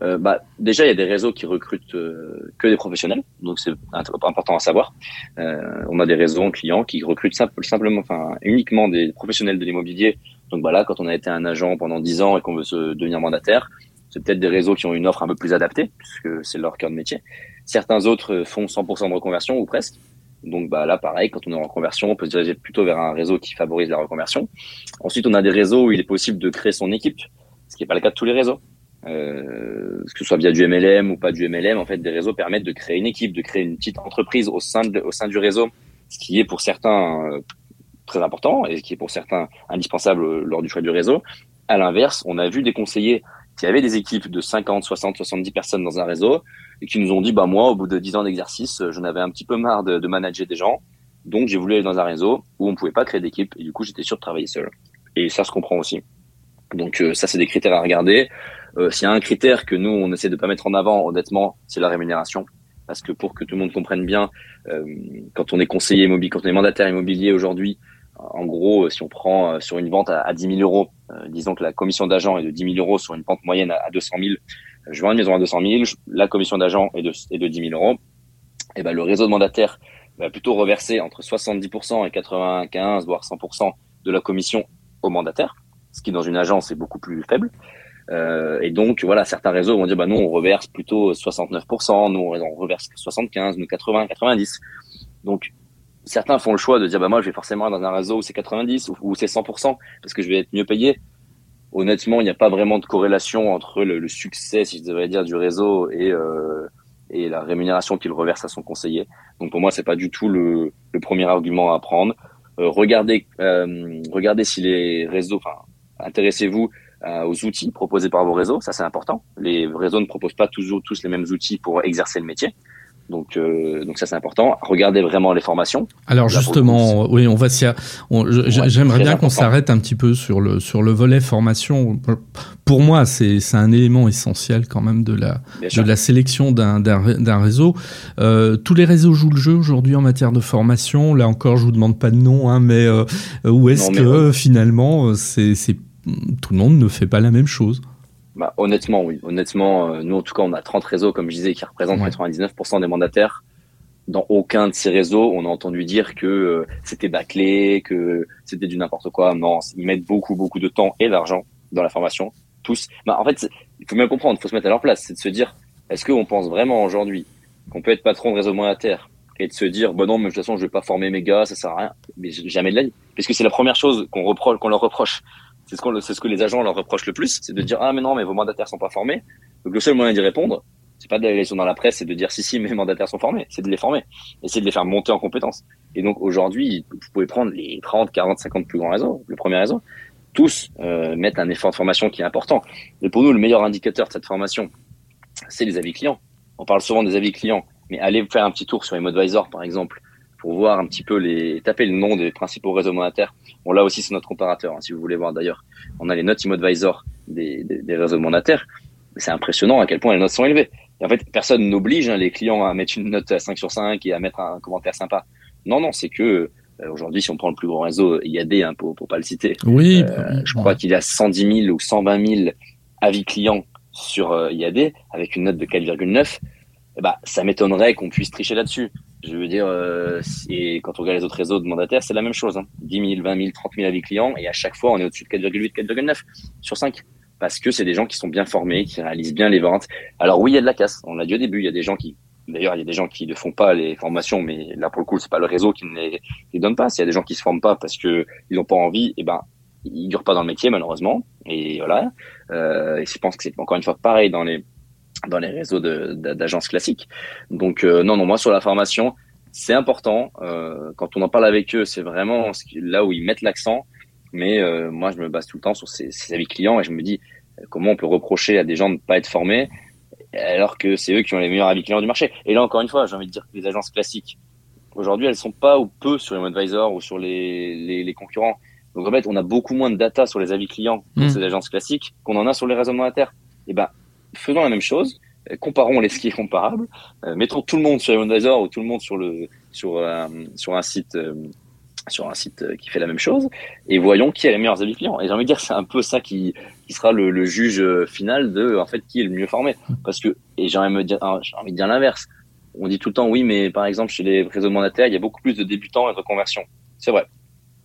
Euh, bah, déjà, il y a des réseaux qui recrutent que des professionnels, donc c'est important à savoir. Euh, on a des réseaux clients qui recrutent simplement, enfin, uniquement des professionnels de l'immobilier. Donc, bah là, quand on a été un agent pendant 10 ans et qu'on veut se devenir mandataire, c'est peut-être des réseaux qui ont une offre un peu plus adaptée, puisque c'est leur cœur de métier. Certains autres font 100% de reconversion ou presque. Donc bah là, pareil, quand on est en reconversion, on peut se diriger plutôt vers un réseau qui favorise la reconversion. Ensuite, on a des réseaux où il est possible de créer son équipe, ce qui n'est pas le cas de tous les réseaux. Euh, que ce soit via du MLM ou pas du MLM, en fait, des réseaux permettent de créer une équipe, de créer une petite entreprise au sein, de, au sein du réseau, ce qui est pour certains euh, très important et ce qui est pour certains indispensable lors du choix du réseau. À l'inverse, on a vu des conseillers qui avaient des équipes de 50, 60, 70 personnes dans un réseau et qui nous ont dit, bah moi, au bout de 10 ans d'exercice, j'en avais un petit peu marre de, de manager des gens, donc j'ai voulu aller dans un réseau où on pouvait pas créer d'équipe et du coup j'étais sûr de travailler seul. Et ça se comprend aussi. Donc euh, ça, c'est des critères à regarder. Euh, S'il y a un critère que nous, on essaie de pas mettre en avant, honnêtement, c'est la rémunération. Parce que pour que tout le monde comprenne bien, euh, quand on est conseiller immobilier, quand on est mandataire immobilier aujourd'hui, en gros, si on prend euh, sur une vente à, à 10 000 euros, euh, disons que la commission d'agent est de 10 000 euros sur une vente moyenne à, 200 000, je vends une maison à 200 000, la commission d'agent est de, est de 10 000 euros, et ben le réseau de mandataires va plutôt reverser entre 70% et 95 voire 100% de la commission au mandataire, ce qui dans une agence est beaucoup plus faible. Euh, et donc, voilà, certains réseaux vont dire, bah, nous, on reverse plutôt 69%, nous, on reverse 75, nous, 80, 90. Donc, certains font le choix de dire, bah, moi, je vais forcément dans un réseau où c'est 90 ou, c'est 100% parce que je vais être mieux payé. Honnêtement, il n'y a pas vraiment de corrélation entre le, succès, si je devrais dire, du réseau et, euh, et la rémunération qu'il reverse à son conseiller. Donc, pour moi, c'est pas du tout le, le premier argument à prendre. Euh, regardez, euh, regardez si les réseaux, enfin, intéressez-vous euh, aux outils proposés par vos réseaux, ça c'est important. Les réseaux ne proposent pas toujours tous les mêmes outils pour exercer le métier. Donc, euh, donc ça c'est important. Regardez vraiment les formations. Alors justement, oui, on va s'y. J'aimerais bien qu'on s'arrête un petit peu sur le sur le volet formation. Pour moi, c'est c'est un élément essentiel quand même de la de la sélection d'un d'un réseau. Euh, tous les réseaux jouent le jeu aujourd'hui en matière de formation. Là encore, je vous demande pas de nom, hein, mais euh, où est-ce que finalement c'est c'est tout le monde ne fait pas la même chose. Bah, honnêtement, oui. Honnêtement, euh, nous, en tout cas, on a 30 réseaux, comme je disais, qui représentent 99% des mandataires. Dans aucun de ces réseaux, on a entendu dire que euh, c'était bâclé, que c'était du n'importe quoi. Non, ils mettent beaucoup, beaucoup de temps et d'argent dans la formation. Tous. Bah, en fait, il faut bien comprendre, il faut se mettre à leur place. C'est de se dire, est-ce qu'on pense vraiment aujourd'hui qu'on peut être patron de réseau monétaire et de se dire, bon non, mais de toute façon, je vais pas former mes gars, ça sert à rien. Mais jamais de la vie. Parce que c'est la première chose qu'on reproche, qu'on leur reproche c'est ce, c'est ce que les agents leur reprochent le plus, c'est de dire ah mais non mais vos mandataires sont pas formés. Donc le seul moyen d'y répondre, c'est pas d'aller dans la presse, c'est de dire si si mes mandataires sont formés, c'est de les former, essayer de les faire monter en compétences. Et donc aujourd'hui, vous pouvez prendre les 30, 40, 50 plus grands réseaux, le premier réseau, tous euh, mettent un effort de formation qui est important. Et pour nous, le meilleur indicateur de cette formation, c'est les avis clients. On parle souvent des avis clients, mais allez faire un petit tour sur Advisor par exemple pour voir un petit peu les taper le nom des principaux réseaux monétaires. Bon là aussi c'est notre comparateur, hein, si vous voulez voir d'ailleurs. On a les notes ImoAdvisor des, des, des réseaux monétaires. C'est impressionnant à quel point les notes sont élevées. Et en fait, personne n'oblige hein, les clients à mettre une note à 5 sur 5 et à mettre un commentaire sympa. Non, non, c'est que euh, aujourd'hui, si on prend le plus grand réseau IAD, hein, pour, pour pas le citer, oui, euh, je crois qu'il y a 110 000 ou 120 000 avis clients sur euh, IAD avec une note de 4,9. Eh ben, ça m'étonnerait qu'on puisse tricher là-dessus. Je veux dire, euh, et quand on regarde les autres réseaux de mandataires, c'est la même chose. Hein. 10 000, 20 000, 30 000 avis clients, et à chaque fois, on est au-dessus de 4,8, 4,9 sur 5. Parce que c'est des gens qui sont bien formés, qui réalisent bien les ventes. Alors oui, il y a de la casse. On l'a dit au début, il y a des gens qui, d'ailleurs, il y a des gens qui ne font pas les formations, mais là pour le coup, c'est pas le réseau qui ne les, donne pas. S'il y a des gens qui se forment pas parce que ils n'ont pas envie, et eh ben ils durent pas dans le métier malheureusement. Et voilà. Euh, et je pense que c'est encore une fois pareil dans les dans les réseaux d'agences classiques. Donc euh, non, non, moi sur la formation, c'est important. Euh, quand on en parle avec eux, c'est vraiment là où ils mettent l'accent. Mais euh, moi, je me base tout le temps sur ces, ces, avis clients et je me dis comment on peut reprocher à des gens de ne pas être formés alors que c'est eux qui ont les meilleurs avis clients du marché. Et là, encore une fois, j'ai envie de dire que les agences classiques, aujourd'hui, elles sont pas ou peu sur les advisors ou sur les, les, les, concurrents. Donc en fait, on a beaucoup moins de data sur les avis clients de mmh. ces agences classiques qu'on en a sur les réseaux monétaires. Et ben, faisons la même chose, euh, comparons les skis comparables, euh, mettons tout le monde sur OneAdvisor ou tout le monde sur le sur euh, sur un site sur un site qui fait la même chose et voyons qui a les meilleurs avis clients. Et j'ai envie de dire c'est un peu ça qui qui sera le, juge final de en fait qui est le mieux formé parce que et j'ai envie de dire de dire l'inverse. On dit tout le temps oui mais par exemple chez les réseaux monétaires il y a beaucoup plus de débutants et de reconversion. C'est vrai.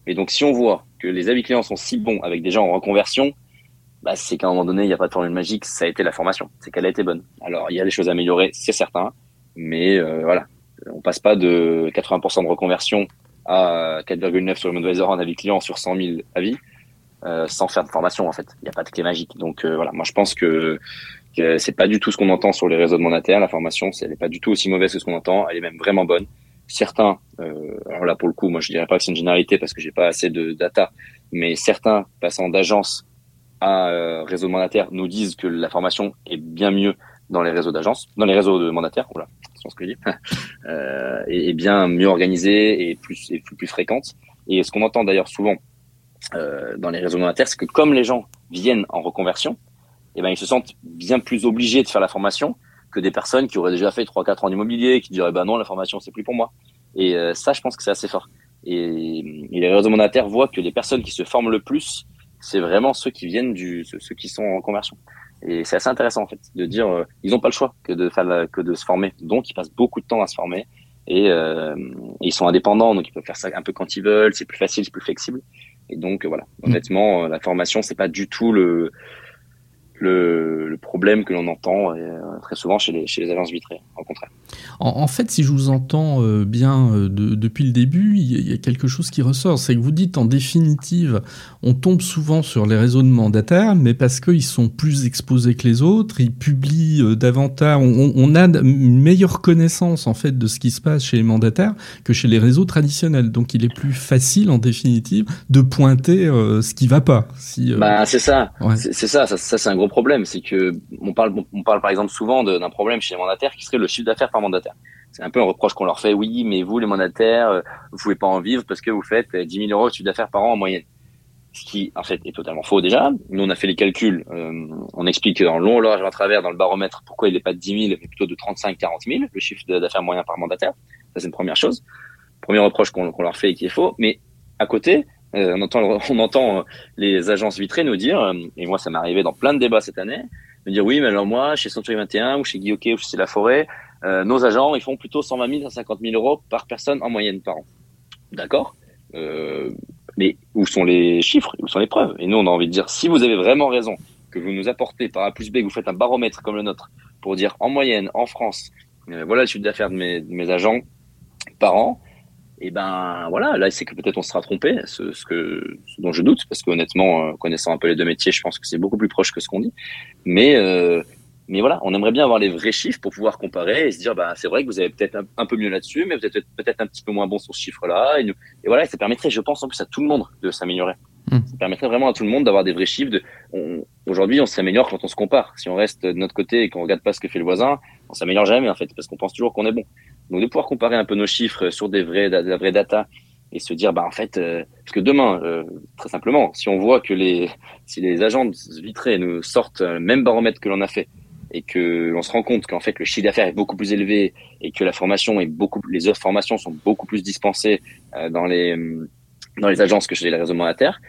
Et donc si on voit que les avis clients sont si bons avec des gens en reconversion, bah, c'est qu'à un moment donné, il n'y a pas de formule magique, ça a été la formation, c'est qu'elle a été bonne. Alors, il y a des choses à améliorer, c'est certain, mais euh, voilà, on passe pas de 80% de reconversion à 4,9 sur le advisor en avis client sur 100 000 avis euh, sans faire de formation en fait. Il n'y a pas de clé magique. Donc euh, voilà, moi je pense que, que c'est pas du tout ce qu'on entend sur les réseaux de mandataires. La formation, elle n'est pas du tout aussi mauvaise que ce qu'on entend. Elle est même vraiment bonne. Certains, alors là pour le coup, moi je dirais pas que c'est une généralité parce que j'ai pas assez de data, mais certains passant d'agence à euh, réseau de mandataires nous disent que la formation est bien mieux dans les réseaux d'agence, dans les réseaux de mandataires, voilà, c'est ce que je dis, et, bien mieux organisée et plus et plus, plus fréquente. Et ce qu'on entend d'ailleurs souvent euh, dans les réseaux mandataires, c'est que comme les gens viennent en reconversion, eh ben ils se sentent bien plus obligés de faire la formation que des personnes qui auraient déjà fait 3-4 ans d'immobilier, qui diraient bah non la formation c'est plus pour moi. Et euh, ça, je pense que c'est assez fort. Et, et, les réseaux mandataires voient que les personnes qui se forment le plus, c'est vraiment ceux qui viennent du, ceux qui sont en conversion. Et c'est assez intéressant en fait de dire euh, ils n'ont pas le choix que de faire que de se former. Donc ils passent beaucoup de temps à se former et euh, ils sont indépendants donc ils peuvent faire ça un peu quand ils veulent. C'est plus facile, c'est plus flexible. Et donc voilà, mmh. honnêtement, euh, la formation c'est pas du tout le le, le problème que l'on entend euh, très souvent chez les, chez les agences vitrées, au contraire. En, fait, si je vous entends euh, bien euh, depuis le début, il y, a quelque chose qui ressort. C'est que vous dites en définitive, on tombe souvent sur les réseaux de mandataires, mais parce qu'ils sont plus exposés que les autres, ils publient davantage, on, on, a une meilleure connaissance en fait de ce qui se passe chez les mandataires que chez les réseaux traditionnels. Donc il est plus facile en définitive de pointer ce qui va pas. Si, bah, c'est ça. C'est ça, ça, ça c'est un gros problème, c'est que on parle, on parle par exemple souvent d'un problème chez les mandataires qui serait le chiffre d'affaires par mandataire. C'est un peu un reproche qu'on leur fait. Oui, mais vous, les mandataires, euh, vous pouvez pas en vivre parce que vous faites 10 000 euros de chiffre d'affaires par an en moyenne. Ce qui, en fait, est totalement faux déjà. Nous, on a fait les calculs. Euh, on explique dans long large à travers dans le baromètre pourquoi il n'est pas de 10 000, mais plutôt de 35 40 000, le chiffre d'affaires moyen par mandataire. Ça, c'est une première chose. Premier reproche qu'on leur fait et qui est faux. Mais à côté, euh, on entend, on entend euh, les agences vitrées nous dire, euh, et moi ça m'est arrivé dans plein de débats cette année, me dire oui, mais alors moi, chez Century 21 ou chez Guy ou chez La Forêt, nos agents, ils font plutôt 120 000 150 000 euros par personne en moyenne par an. D'accord? Mais où sont les chiffres? Où sont les preuves? Et nous, on a envie de dire, si vous avez vraiment raison, que vous nous apportez par A plus B, que vous faites un baromètre comme le nôtre, pour dire en moyenne, en France, voilà le chiffre d'affaires de mes agents par an, et ben voilà, là c'est que peut-être on sera trompé, ce, ce, que, ce dont je doute, parce qu'honnêtement, euh, connaissant un peu les deux métiers, je pense que c'est beaucoup plus proche que ce qu'on dit. Mais euh, mais voilà, on aimerait bien avoir les vrais chiffres pour pouvoir comparer et se dire, bah c'est vrai que vous avez peut-être un, peu mieux là-dessus, mais vous êtes peut-être un petit peu moins bon sur ce chiffre-là. Et, et, voilà, ça permettrait, je pense en plus à tout le monde de s'améliorer. Hmm. Ça permettrait vraiment à tout le monde d'avoir des vrais chiffres. De, aujourd'hui, on s'améliore quand on se compare. Si on reste de notre côté et qu'on regarde pas ce que fait le voisin, on s'améliore jamais en fait, parce qu'on pense toujours qu'on est bon. Donc de pouvoir comparer un peu nos chiffres sur des vrais, de la vraie data et se dire, bah en fait, euh, parce que demain, euh, très simplement, si on voit que les, si les agents vitrés nous sortent le même baromètre que l'on a fait et que l'on se rend compte qu'en fait le chiffre d'affaires est beaucoup plus élevé et que la formation est beaucoup, les offres formation sont beaucoup plus dispensées euh, dans les dans les agences que chez les réseaux monétaires,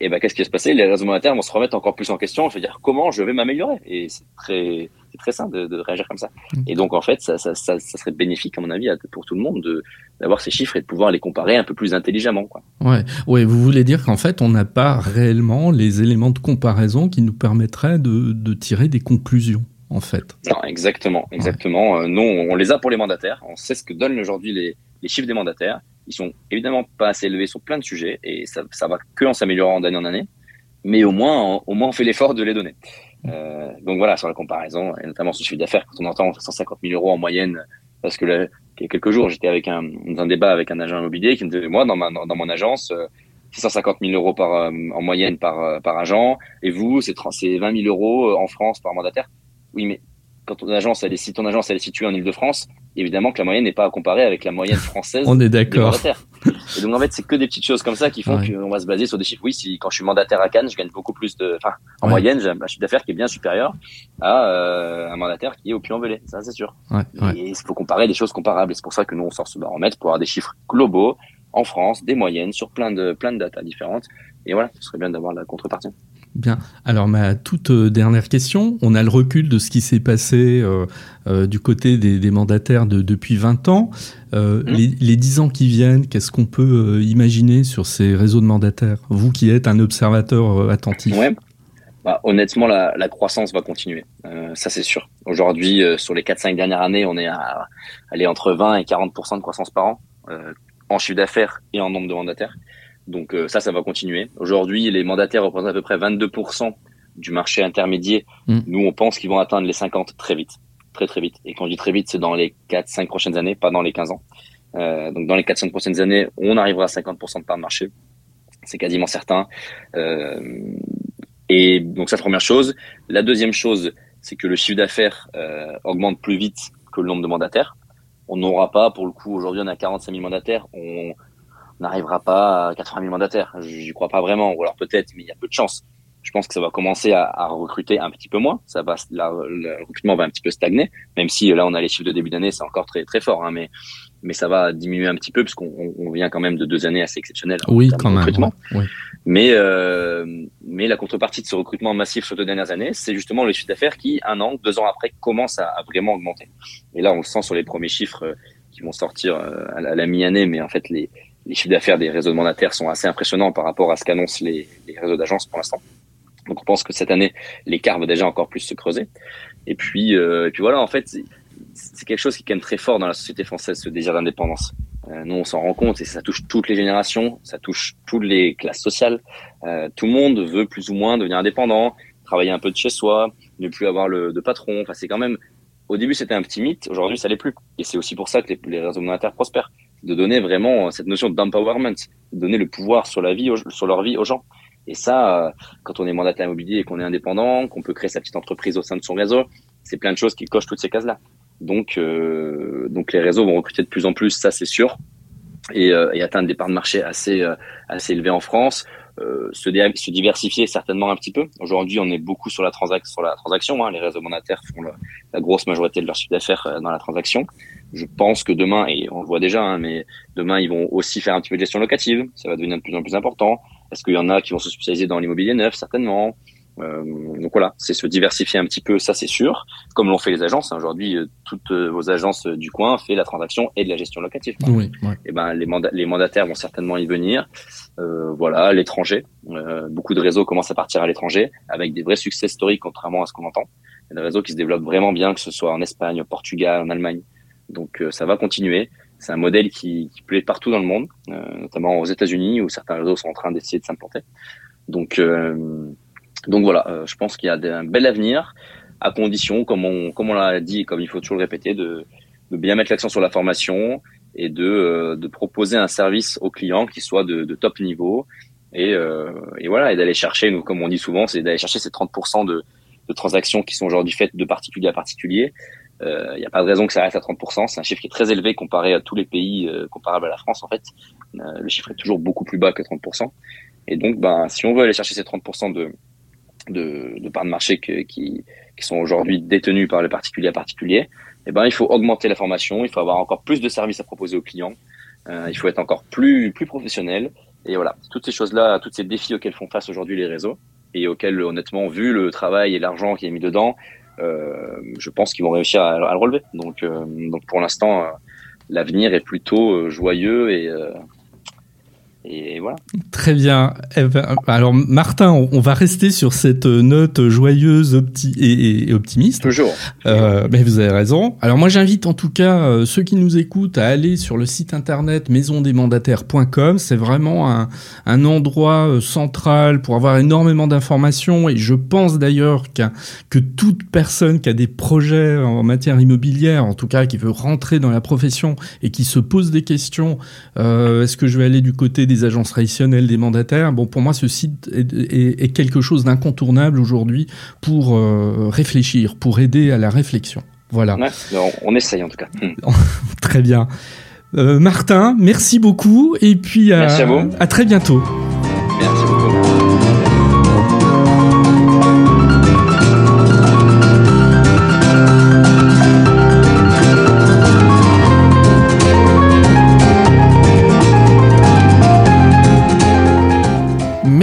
et ben qu'est-ce qui va se passer? Les réseaux monétaires vont se remettre encore plus en question. Je veux dire, comment je vais m'améliorer? Et c'est très, c'est très simple de, de, réagir comme ça. Mm. Et donc en fait, ça, ça, ça, ça, serait bénéfique à mon avis pour tout le monde de d'avoir ces chiffres et de pouvoir les comparer un peu plus intelligemment. Quoi. Ouais, ouais. Vous voulez dire qu'en fait, on n'a pas réellement les éléments de comparaison qui nous permettraient de, de tirer des conclusions. En fait? Non, exactement, exactement. Ouais. Euh, nous, on les a pour les mandataires. On sait ce que donnent aujourd'hui les, les chiffres des mandataires. Ils sont évidemment pas assez élevés sur plein de sujets et ça, ça va que en s'améliorant d'année en année. Mais au moins, au moins, on fait l'effort de les donner. Euh, donc voilà, sur la comparaison, et notamment sur le chiffre d'affaires, quand on entend 150 000 euros en moyenne, parce que là, il y a quelques jours, j'étais avec un, dans un débat avec un agent immobilier qui me disait, moi, dans, ma, dans, mon agence, 650 000 euros par, euh, en moyenne par, euh, par agent, et vous, c'est 20 000 euros en France par mandataire. Oui, mais quand ton agence, elle est, si ton agence elle est située en Ile-de-France, évidemment que la moyenne n'est pas à comparer avec la moyenne française. On est d'accord. Et donc en fait, c'est que des petites choses comme ça qui font qu'on va se baser sur des chiffres. Oui, si quand je suis mandataire à Cannes, je gagne beaucoup plus de, enfin, en moyenne, j'ai un chiffre d'affaires qui est bien supérieur à euh, un mandataire qui est au Puy-en-Velay. Ça, c'est sûr. Et il faut comparer des choses comparables. Et c'est pour ça que nous on sort ce baromètre pour avoir des chiffres globaux en France, des moyennes sur plein de plein de datas différentes. Et voilà, ce serait bien d'avoir la contrepartie. Bien. Alors ma toute euh, dernière question, on a le recul de ce qui s'est passé euh, euh, du côté des, des mandataires de, depuis 20 ans. Euh, mmh. les, les 10 ans qui viennent, qu'est-ce qu'on peut imaginer sur ces réseaux de mandataires? Vous qui êtes un observateur attentif. Ouais. bah, honnêtement, la, la, croissance va continuer. Ça, c'est sûr. Aujourd'hui, sur les 4-5 dernières années, on est à aller entre 20 et 40% de croissance par an en chiffre d'affaires et en nombre de mandataires. Donc euh, ça, ça va continuer. Aujourd'hui, les mandataires représentent à peu près 22% du marché intermédiaire. Mm. Nous, on pense qu'ils vont atteindre les 50 très vite. Très, très vite. Et quand je dis très vite, c'est dans les 4-5 prochaines années, pas dans les 15 ans. donc dans les 4-5 prochaines années, on arrivera à 50% de part de marché. C'est quasiment certain. Euh, et donc ça, première chose. La deuxième chose, c'est que le chiffre d'affaires euh, augmente plus vite que le nombre de mandataires. On n'aura pas, pour le coup, aujourd'hui on a 45 000 mandataires, on n'arrivera pas à 80 000 mandataires. J'y crois pas vraiment, ou alors peut-être, mais il y a peu de chance. Je pense que ça va commencer à, à recruter un petit peu moins. Ça va, le recrutement va un petit peu stagner, même si là on a les chiffres de début d'année, c'est encore très très fort. Hein, mais mais ça va diminuer un petit peu parce qu'on on vient quand même de deux années assez exceptionnelles. Oui, quand même. Oui. Mais euh, mais la contrepartie de ce recrutement massif sur deux dernières années, c'est justement le chiffre d'affaires qui, un an, deux ans après, commence à, à, vraiment augmenter. Et là, on le sent sur les premiers chiffres euh, qui vont sortir euh, à la, mi-année, mais en fait, les, les chiffres d'affaires des réseaux de mandataires sont assez impressionnants par rapport à ce qu'annoncent les, réseaux d'agences pour l'instant. Donc, on pense que cette année, l'écart va déjà encore plus se creuser. Et puis, euh, et puis voilà, en fait, c'est quelque chose qui est très fort dans la société française, ce désir d'indépendance. Euh, nous, on s'en rend compte et ça touche toutes les générations, ça touche toutes les classes sociales. Euh, tout le monde veut plus ou moins devenir indépendant, travailler un peu de chez soi, ne plus avoir le de patron. Enfin, c'est quand même. Au début, c'était un petit mythe. Aujourd'hui, ça l'est plus. Et c'est aussi pour ça que les, les réseaux monétaires prospèrent, de donner vraiment cette notion d'empowerment, de donner le pouvoir sur la vie, sur leur vie aux gens. Et ça, quand on est mandataire immobilier et qu'on est indépendant, qu'on peut créer sa petite entreprise au sein de son réseau, c'est plein de choses qui cochent toutes ces cases-là. Donc, euh, donc les réseaux vont recruter de plus en plus, ça c'est sûr, et, euh, et, atteindre des parts de marché assez euh, assez élevées en France. Euh, se, se, diversifier certainement un petit peu. Aujourd'hui, on est beaucoup sur la, transac sur la transaction. Hein. Les réseaux monétaires font la, grosse majorité de leur chiffre d'affaires euh, dans la transaction. Je pense que demain, et on le voit déjà, hein, mais demain, ils vont aussi faire un petit peu de gestion locative. Ça va devenir de plus en plus important. Est-ce qu'il y en a qui vont se spécialiser dans l'immobilier neuf? Certainement. Euh, donc voilà, c'est se diversifier un petit peu, ça c'est sûr, comme l'ont fait les agences. Hein. Aujourd'hui, euh, toutes euh, vos agences du coin fait la transaction et de la gestion locative. Oui, Et ben les, les mandataires vont certainement y venir. Euh, voilà, l'étranger. Euh, beaucoup de réseaux commencent à partir à l'étranger avec des vrais succès historiques, contrairement à ce qu'on entend. Il y a des réseaux qui se développent vraiment bien, que ce soit en Espagne, au Portugal, en Allemagne. Donc ça va continuer. C'est un modèle qui, qui plaît partout dans le monde, notamment aux États-Unis où certains réseaux sont en train d'essayer de s'implanter. Donc donc voilà, euh, je pense qu'il y a un bel avenir, à condition, comme on, comme on l'a dit, comme il faut toujours le répéter, de, de bien mettre l'accent sur la formation et de, euh, de proposer un service aux clients qui soit de, de top niveau. Et, euh, et voilà, et d'aller chercher, nous, comme on dit souvent, c'est d'aller chercher ces 30% de, de transactions qui sont aujourd'hui faites de particulier à particulier. Il euh, n'y a pas de raison que ça reste à 30%. C'est un chiffre qui est très élevé comparé à tous les pays euh, comparables à la France, en fait. le chiffre est toujours beaucoup plus bas que 30%. Et donc, ben, si on veut aller chercher ces 30% de, de, de parts de marché qui, qui sont aujourd'hui détenues par les particuliers à particuliers, eh ben, il faut augmenter la formation, il faut avoir encore plus de services à proposer aux clients, euh, il faut être encore plus, plus professionnel. Et voilà, toutes ces choses-là, tous ces défis auxquels font face aujourd'hui les réseaux et auxquels, honnêtement, vu le travail et l'argent qui est mis dedans, euh, je pense qu'ils vont réussir à, à, le relever. Donc, euh, donc pour l'instant, euh, l'avenir est plutôt euh, joyeux et, et voilà. Très bien. Eh ben, alors Martin, on va rester sur cette note joyeuse et, optimiste. Toujours. Euh, mais vous avez raison. Alors moi j'invite en tout cas euh, ceux qui nous écoutent à aller sur le site internet maisondesmandataires.com. C'est vraiment un, un, endroit euh, central pour avoir énormément d'informations et je pense d'ailleurs que toute personne qui a des projets en matière immobilière, en tout cas qui veut rentrer dans la profession et qui se pose des questions, euh, est-ce que je vais aller du côté des agences traditionnelles, des mandataires. Bon, pour moi, ce site est, quelque chose d'incontournable aujourd'hui pour euh, réfléchir, pour aider à la réflexion. Voilà. on essaye en tout cas. Très bien. Euh, Martin, merci beaucoup et puis à, à très bientôt.